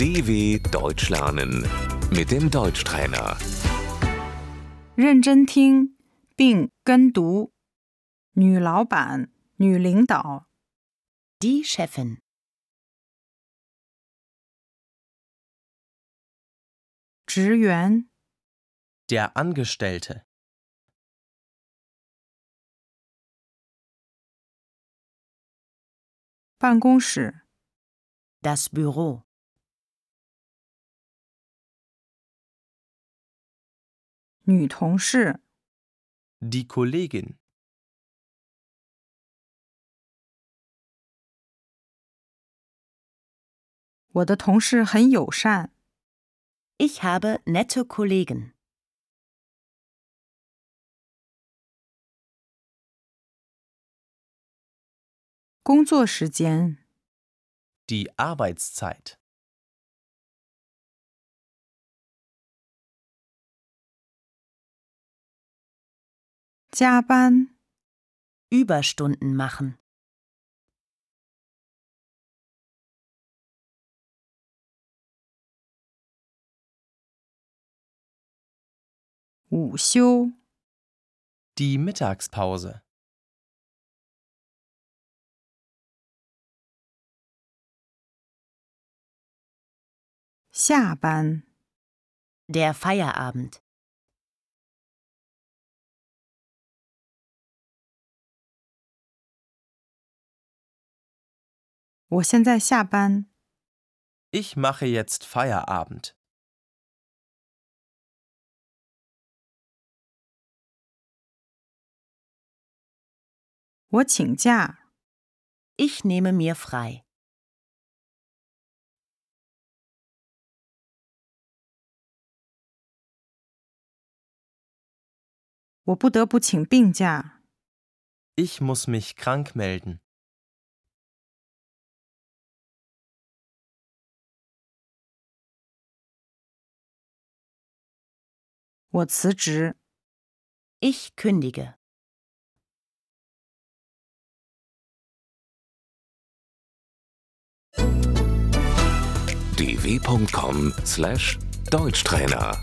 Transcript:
DW Deutsch lernen mit dem Deutschtrainer. 认真听并跟读。女老板、女领导、 Die Chefin. 职员、 Der Angestellte. 办公室、 Das Büro. 女同事、 Die Kollegin. 我的同事很友善。 Ich habe nette Kollegen. 工作时间、 Die Arbeitszeit. 加班 Überstunden machen. Wuxiu. Die Mittagspause. Xiaban. Der Feierabend. 我现在下班。 Ich mache jetzt Feierabend. 我请假。 Ich nehme mir frei. 我不得不请病假。 Ich muss mich krank melden. 我辞职。 Ich kündige. dw.com/deutschtrainer